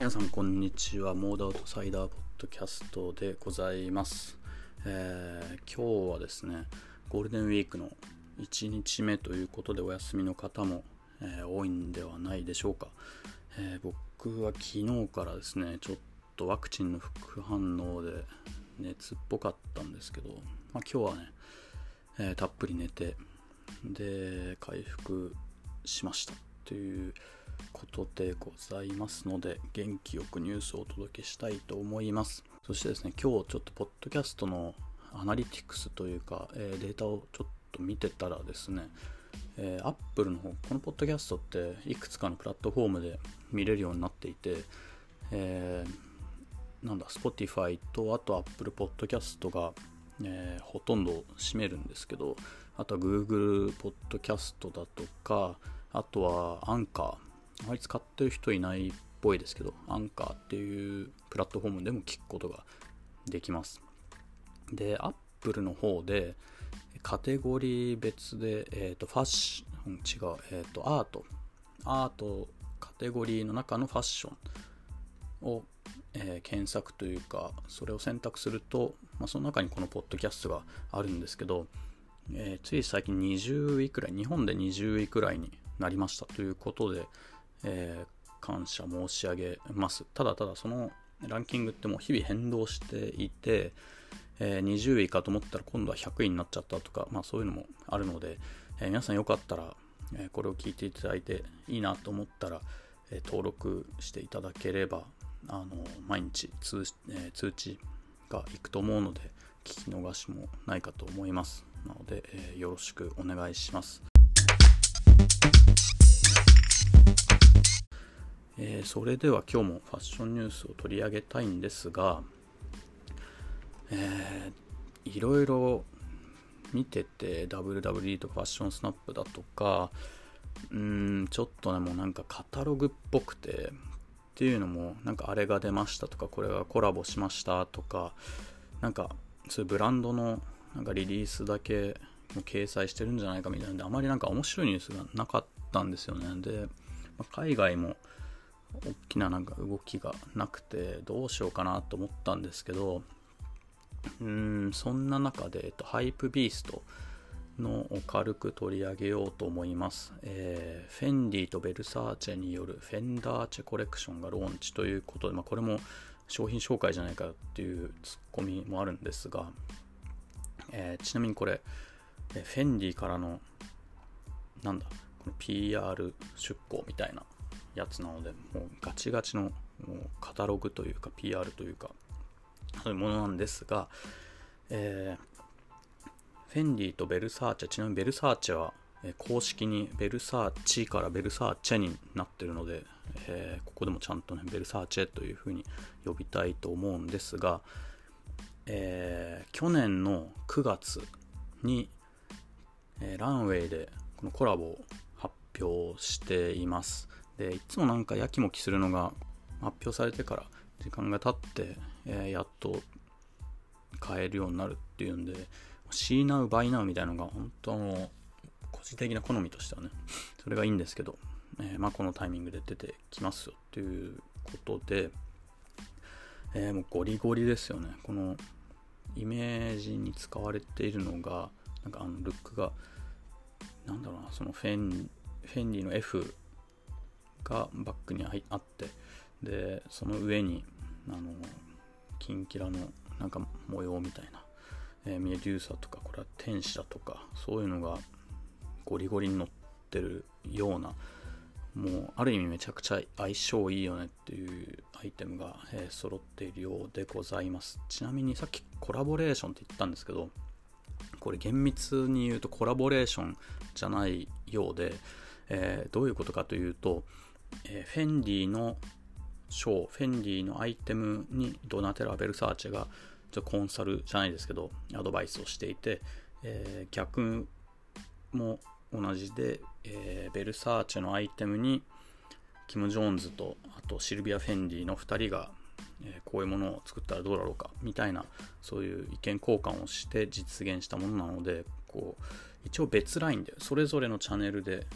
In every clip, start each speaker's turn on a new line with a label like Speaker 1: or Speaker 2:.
Speaker 1: 皆さんこんにちは。モードアウトサイダーポッドキャストでございます、えー、今日はですねゴールデンウィークの1日目ということでお休みの方も、えー、多いんではないでしょうか、えー、僕は昨日からですねちょっとワクチンの副反応で熱っぽかったんですけど、まあ、今日はね、えたっぷり寝てで回復しましたということでございますので元気よくニュースをお届けしたいと思います。そしてですね今日ちょっとポッドキャストのアナリティクスというか、えー、データをちょっと見てたらですねえー、Apple の方このポッドキャストっていくつかのプラットフォームで見れるようになっていて、えー、なんだ Spotify とあと Apple Podcast が、えー、ほとんど占めるんですけどあとは Google Podcast だとかあとは Anchor あまり使ってる人いないっぽいですけど、アンカーっていうプラットフォームでも聞くことができます。で、Apple の方で、カテゴリー別で、えっ、ー、と、ファッション、違う、えっ、ー、と、アート、アートカテゴリーの中のファッションを、えー、検索というか、それを選択すると、まあ、その中にこのポッドキャストがあるんですけど、えつい最近20位くらい、日本で20位くらいになりましたということで、えー、感謝申し上げます。ただただそのランキングってもう日々変動していて、えー、20位かと思ったら今度は100位になっちゃったとか、まあそういうのもあるので、えー、皆さんよかったら、え、これを聞いていただいていいなと思ったら、え登録していただければ、あの毎日通,、え通知がいくと思うので、聞き逃しもないかと思います。なので、えよろしくお願いします。えー、それでは今日もファッションニュースを取り上げたいんですが、えー、いろいろ見てて WWD とかファッションスナップだとかうんちょっとねもうなんかカタログっぽくてっていうのもなんかあれが出ましたとかこれがコラボしましたとかなんかそういうブランドのなんかリリースだけも掲載してるんじゃないかみたいなんであまりなんか面白いニュースがなかったんですよね。で、まあ、海外も大きななんか動きがなくてどうしようかなと思ったんですけどうんそんな中で、えっと、ハイプビーストのを軽く取り上げようと思います、えー、フェンディとベルサーチェによるフェンダーチェコレクションがローンチということで、まあ、これも商品紹介じゃないかっていうツッコミもあるんですが、えー、ちなみにこれ、フェンディからのなんだこの PR 出向みたいなやつなので、もうガチガチのもうカタログというか PR というか、そういうものなんですが、えー、フェンディとベルサーチェ、ちなみにベルサーチェは、え公式にベルサーチからベルサーチェになってるので、えー、ここでもちゃんとね、ベルサーチェというふうに呼びたいと思うんですが、えー、去年の9月に、えー、ランウェイでこのコラボを発表しています。でいつもなんかやきもきするのが発表されてから時間が経って、えー、やっと買えるようになるっていうんで C ナウバイナウみたいなのが本当の個人的な好みとしてはねそれがいいんですけど、えー、まあ、このタイミングで出てきますよっていうことで、えー、もうゴリゴリですよね。このイメージに使われているのがなんかあのルックがなんだろうなそのフェンフェンディの F がバックにあってでその上にあのキンキラのなんか模様みたいな、えー、メデューサとかこれは天使だとかそういうのがゴリゴリに乗ってるようなもうある意味めちゃくちゃ相性いいよねっていうアイテムが、えー、揃っているようでございます。ちなみにさっきコラボレーションって言ったんですけどこれ厳密に言うとコラボレーションじゃないようで、えー、どういうことかというとえ、フェンディのショー、フェンディのアイテムにドナテラ・ベルサーチェがちょコンサルじゃないですけど、アドバイスをしていて、えー、逆も同じで、えー、ベルサーチェのアイテムにキム・ジョーンズとあとシルビア・フェンディの2人が、えー、こういうものを作ったらどうだろうかみたいなそういう意見交換をして実現したものなのでこう一応別ラインでそれぞれのチャンネルで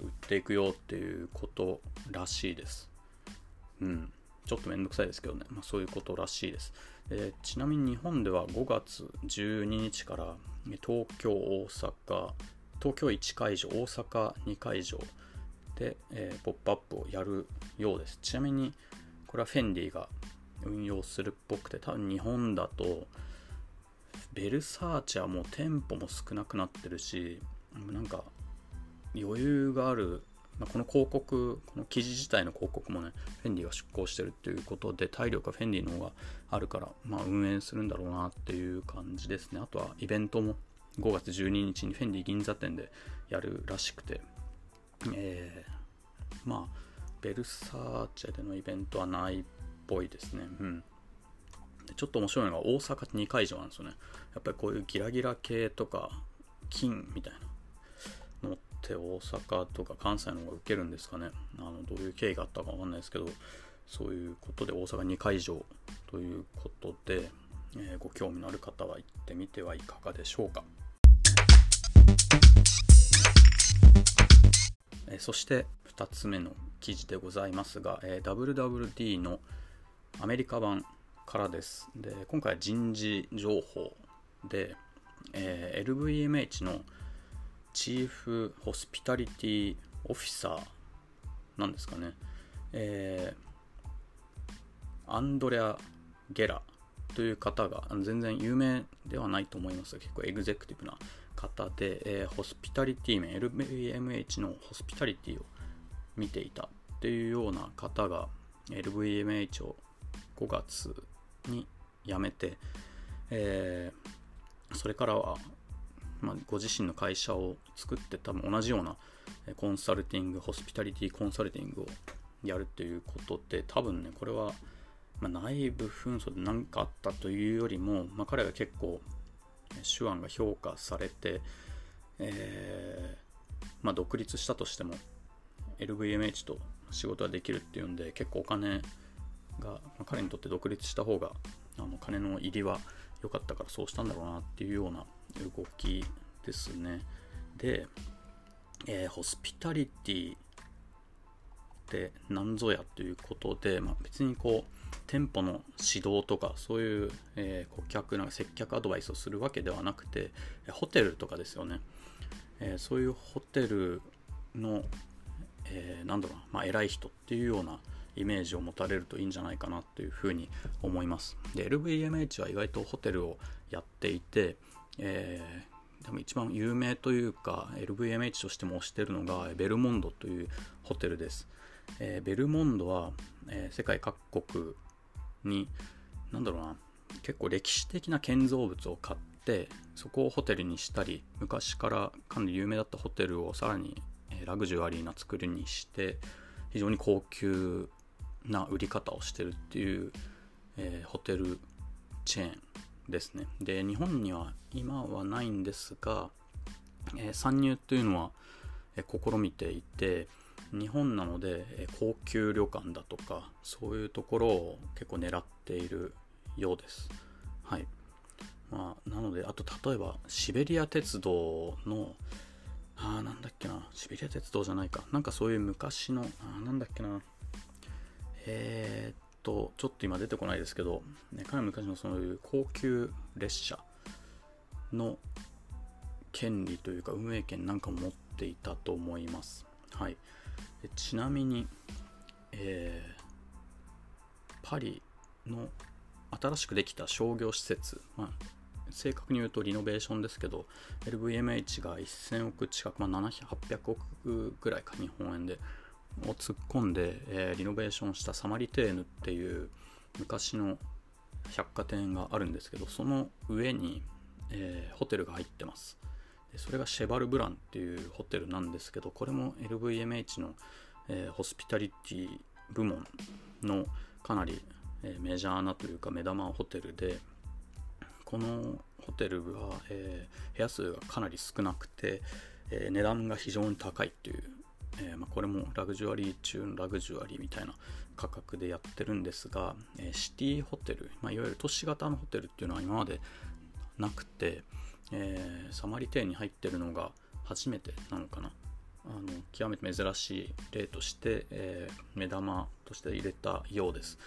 Speaker 1: 売っていくよっていうことらしいです。うん。ちょっとめんどくさいですけどね、まあ、そういうことらしいです。えちなみに日本では5月12日から東京、大阪、東京1会場、大阪2会場で、えー、ポップアップをやるようです。ちなみに、これはフェンディが運用するっぽくて、多分日本だと、ベルサーチはもう店舗も少なくなってるし、なんか余裕がある、まあ、この広告、この記事自体の広告もね、フェンディが出稿してるっていうことで、体力はフェンディの方があるから、まあ、運営するんだろうなっていう感じですね。あとはイベントも5月12日にフェンディ銀座店でやるらしくて、えー、まあ、ベルサーチェでのイベントはないっぽいですね。うん。ちょっと面白いのが大阪2会場なんですよね。やっぱりこういうギラギラ系とか、金みたいなのって大阪とか関西の方が受けるんですかね。あのどういう経緯があったかわかんないですけど、そういうことで大阪2会場ということで、えー、ご興味のある方は行ってみてはいかがでしょうか。えそして2つ目の記事でございますが、え WWD のアメリカ版からです。で今回は人事情報で、えー、LVMH のチーフホスピタリティオフィサーなんですかね、えー、アンドレア・ゲラという方が全然有名ではないと思いますが結構エグゼクティブな方で、えー、ホスピタリティ面 LVMH のホスピタリティを見ていたっていうような方が LVMH を5月に辞めて、えー、それからは、まあ、ご自身の会社を作って多分同じようなコンサルティングホスピタリティコンサルティングをやるということで多分ねこれは、まあ、内部紛争で何かあったというよりも、まあ、彼が結構手腕が評価されて、えー、まあ、独立したとしても LVMH と仕事ができるっていうんで結構お金が、ま、彼にとって独立した方があの金の入りは良かったからそうしたんだろうなっていうような動きですね。で、えー、ホスピタリティって何ぞやということで、まあ、別にこう店舗の指導とかそういう、えー、顧客なんか接客アドバイスをするわけではなくてホテルとかですよね、えー、そういうホテルの、えー、なんだろうなまあ、偉い人っていうようなイメージを持たれるといいんじゃないかなというふうに思います。で LVMH は意外とホテルをやっていて、えー、でも一番有名というか LVMH としても推してるのがベルモンドというホテルです、えー、ベルモンドは、えー、世界各国に何だろうな結構歴史的な建造物を買ってそこをホテルにしたり昔からかなり有名だったホテルをさらにラグジュアリーな作りにして非常に高級な売り方をしてるっていう、えー、ホテルチェーンですねで日本には今はないんですが、えー、参入というのは、えー、試みていて日本なのでえ高級旅館だとかそういうところを結構狙っているようです。はい。まあ、なので、あと例えばシベリア鉄道の、ああ、なんだっけな、シベリア鉄道じゃないか。なんかそういう昔の、ああなんだっけな、えー、っと、ちょっと今出てこないですけど、ね、かなり昔のそういう高級列車の権利というか運営権なんかも持っていたと思います。はい。ちなみに、えー、パリの新しくできた商業施設、まあ、正確に言うとリノベーションですけど LVMH が1000億近く、まあ、800億ぐらいか日本円でを突っ込んで、えー、リノベーションしたサマリテーヌっていう昔の百貨店があるんですけどその上に、えー、ホテルが入ってます。でそれがシェバルブランっていうホテルなんですけど、これも LVMH の、えー、ホスピタリティ部門のかなり、えー、メジャーなというか目玉ホテルで、このホテルは、えー、部屋数がかなり少なくて、え値段が非常に高いっていう、えまあ、これもラグジュアリー中のラグジュアリーみたいな価格でやってるんですが、えシティホテル、まあ、いわゆる都市型のホテルっていうのは今までなくて、えー、サマリテーに入ってるのが初めてなのかな。あの極めて珍しい例として、えー、目玉として入れたようです。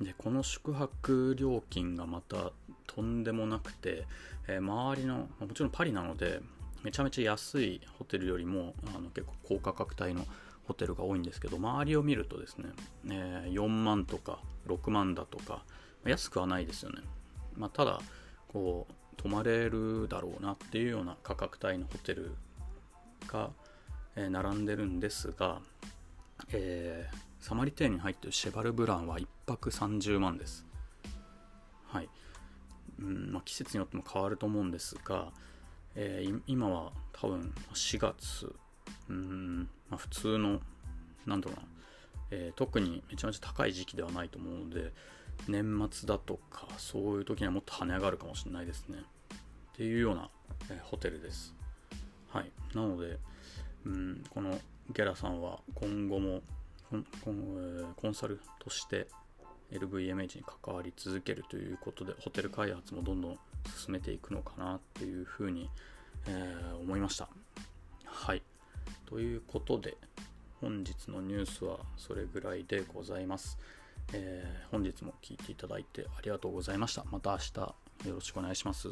Speaker 1: でこの宿泊料金がまたとんでもなくて、えー、周りのもちろんパリなのでめちゃめちゃ安いホテルよりもあの結構高価格帯のホテルが多いんですけど周りを見るとですね、えー、4万とか6万だとか安くはないですよね、まあ、ただこう泊まれるだろうなっていうような価格帯のホテルが、えー、並んでるんですが、えー、サマリテーに入ってるシェバルブランは1泊30万です。はい。うんまあ、季節によっても変わると思うんですが、えー、今は多分4月。うん、まあ、普通のなんだろうな、えー、特にめちゃめちゃ高い時期ではないと思うので年末だとかそういう時にはもっと跳ね上がるかもしれないですね。っていうような、えー、ホテルです。はい。なのでうんこのゲラさんは今後もコンコン,、えー、コンサルとして LVMH に関わり続けるということでホテル開発もどんどん進めていくのかなっていうふうに、えー、思いました。はい。ということで本日のニュースはそれぐらいでございます、えー、本日も聴いていただいてありがとうございました。また明日よろしくお願いします。